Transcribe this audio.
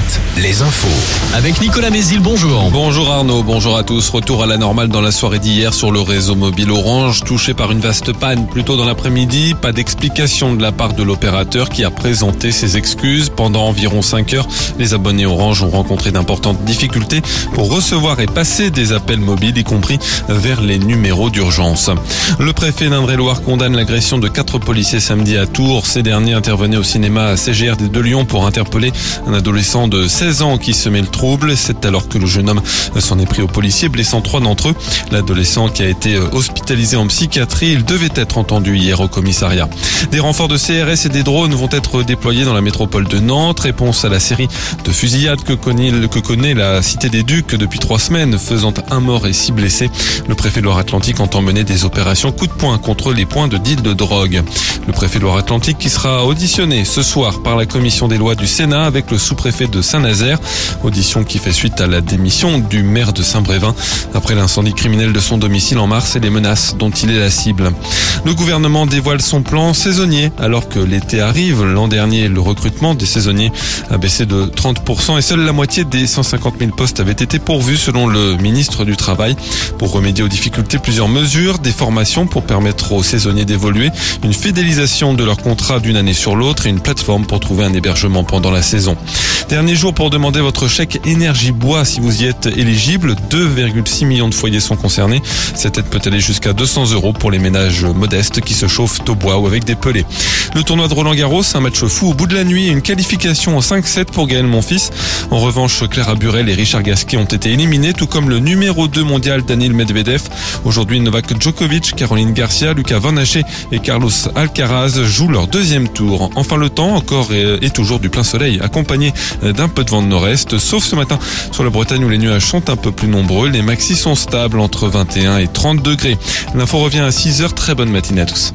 7, les infos. Avec Nicolas Mézil, bonjour. Bonjour Arnaud, bonjour à tous. Retour à la normale dans la soirée d'hier sur le réseau mobile Orange, touché par une vaste panne plutôt dans l'après-midi. Pas d'explication de la part de l'opérateur qui a présenté ses excuses. Pendant environ 5 heures, les abonnés Orange ont rencontré d'importantes difficultés pour recevoir et passer des appels mobiles, y compris vers les numéros d'urgence. Le préfet d'Indre-et-Loire condamne l'agression de quatre policiers samedi à Tours. Ces derniers intervenaient au cinéma à CGR de Lyon pour interpeller un adolescent de 16 ans qui se met le trouble. C'est alors que le jeune homme s'en est pris aux policiers, blessant trois d'entre eux. L'adolescent qui a été hospitalisé en psychiatrie, il devait être entendu hier au commissariat. Des renforts de CRS et des drones vont être déployés dans la métropole de Nantes. Réponse à la série de fusillades que connaît, que connaît la cité des Ducs depuis trois semaines, faisant un mort et six blessés. Le préfet de Loire-Atlantique entend mener des opérations coup de poing contre les points de deal de drogue. Le préfet de Loire-Atlantique qui sera auditionné ce soir par la commission des lois du Sénat avec le sous-préfet de Saint-Nazaire. Audition qui fait suite à la démission du maire de Saint-Brévin après l'incendie criminel de son domicile en mars et les menaces dont il est la cible. Le gouvernement dévoile son plan saisonnier alors que l'été arrive. L'an dernier, le recrutement des saisonniers a baissé de 30% et seule la moitié des 150 000 postes avaient été pourvus selon le ministre du Travail. Pour remédier aux difficultés, plusieurs mesures, des formations pour permettre aux saisonniers d'évoluer, une fidélisation de leur contrat d'une année sur l'autre et une plateforme pour trouver un hébergement pendant la saison. Jour pour demander votre chèque énergie bois si vous y êtes éligible. 2,6 millions de foyers sont concernés. Cette aide peut aller jusqu'à 200 euros pour les ménages modestes qui se chauffent au bois ou avec des pelés. Le tournoi de Roland Garros, un match fou au bout de la nuit et une qualification en 5-7 pour Gaël Monfils. En revanche, Clara Burel et Richard Gasquet ont été éliminés, tout comme le numéro 2 mondial Daniel Medvedev. Aujourd'hui, Novak Djokovic, Caroline Garcia, Lucas Van Haché et Carlos Alcaraz jouent leur deuxième tour. Enfin, le temps encore et toujours du plein soleil, accompagné d'un peu de vent de nord-est, sauf ce matin sur la Bretagne où les nuages sont un peu plus nombreux. Les maxis sont stables entre 21 et 30 degrés. L'info revient à 6 heures. Très bonne matinée à tous.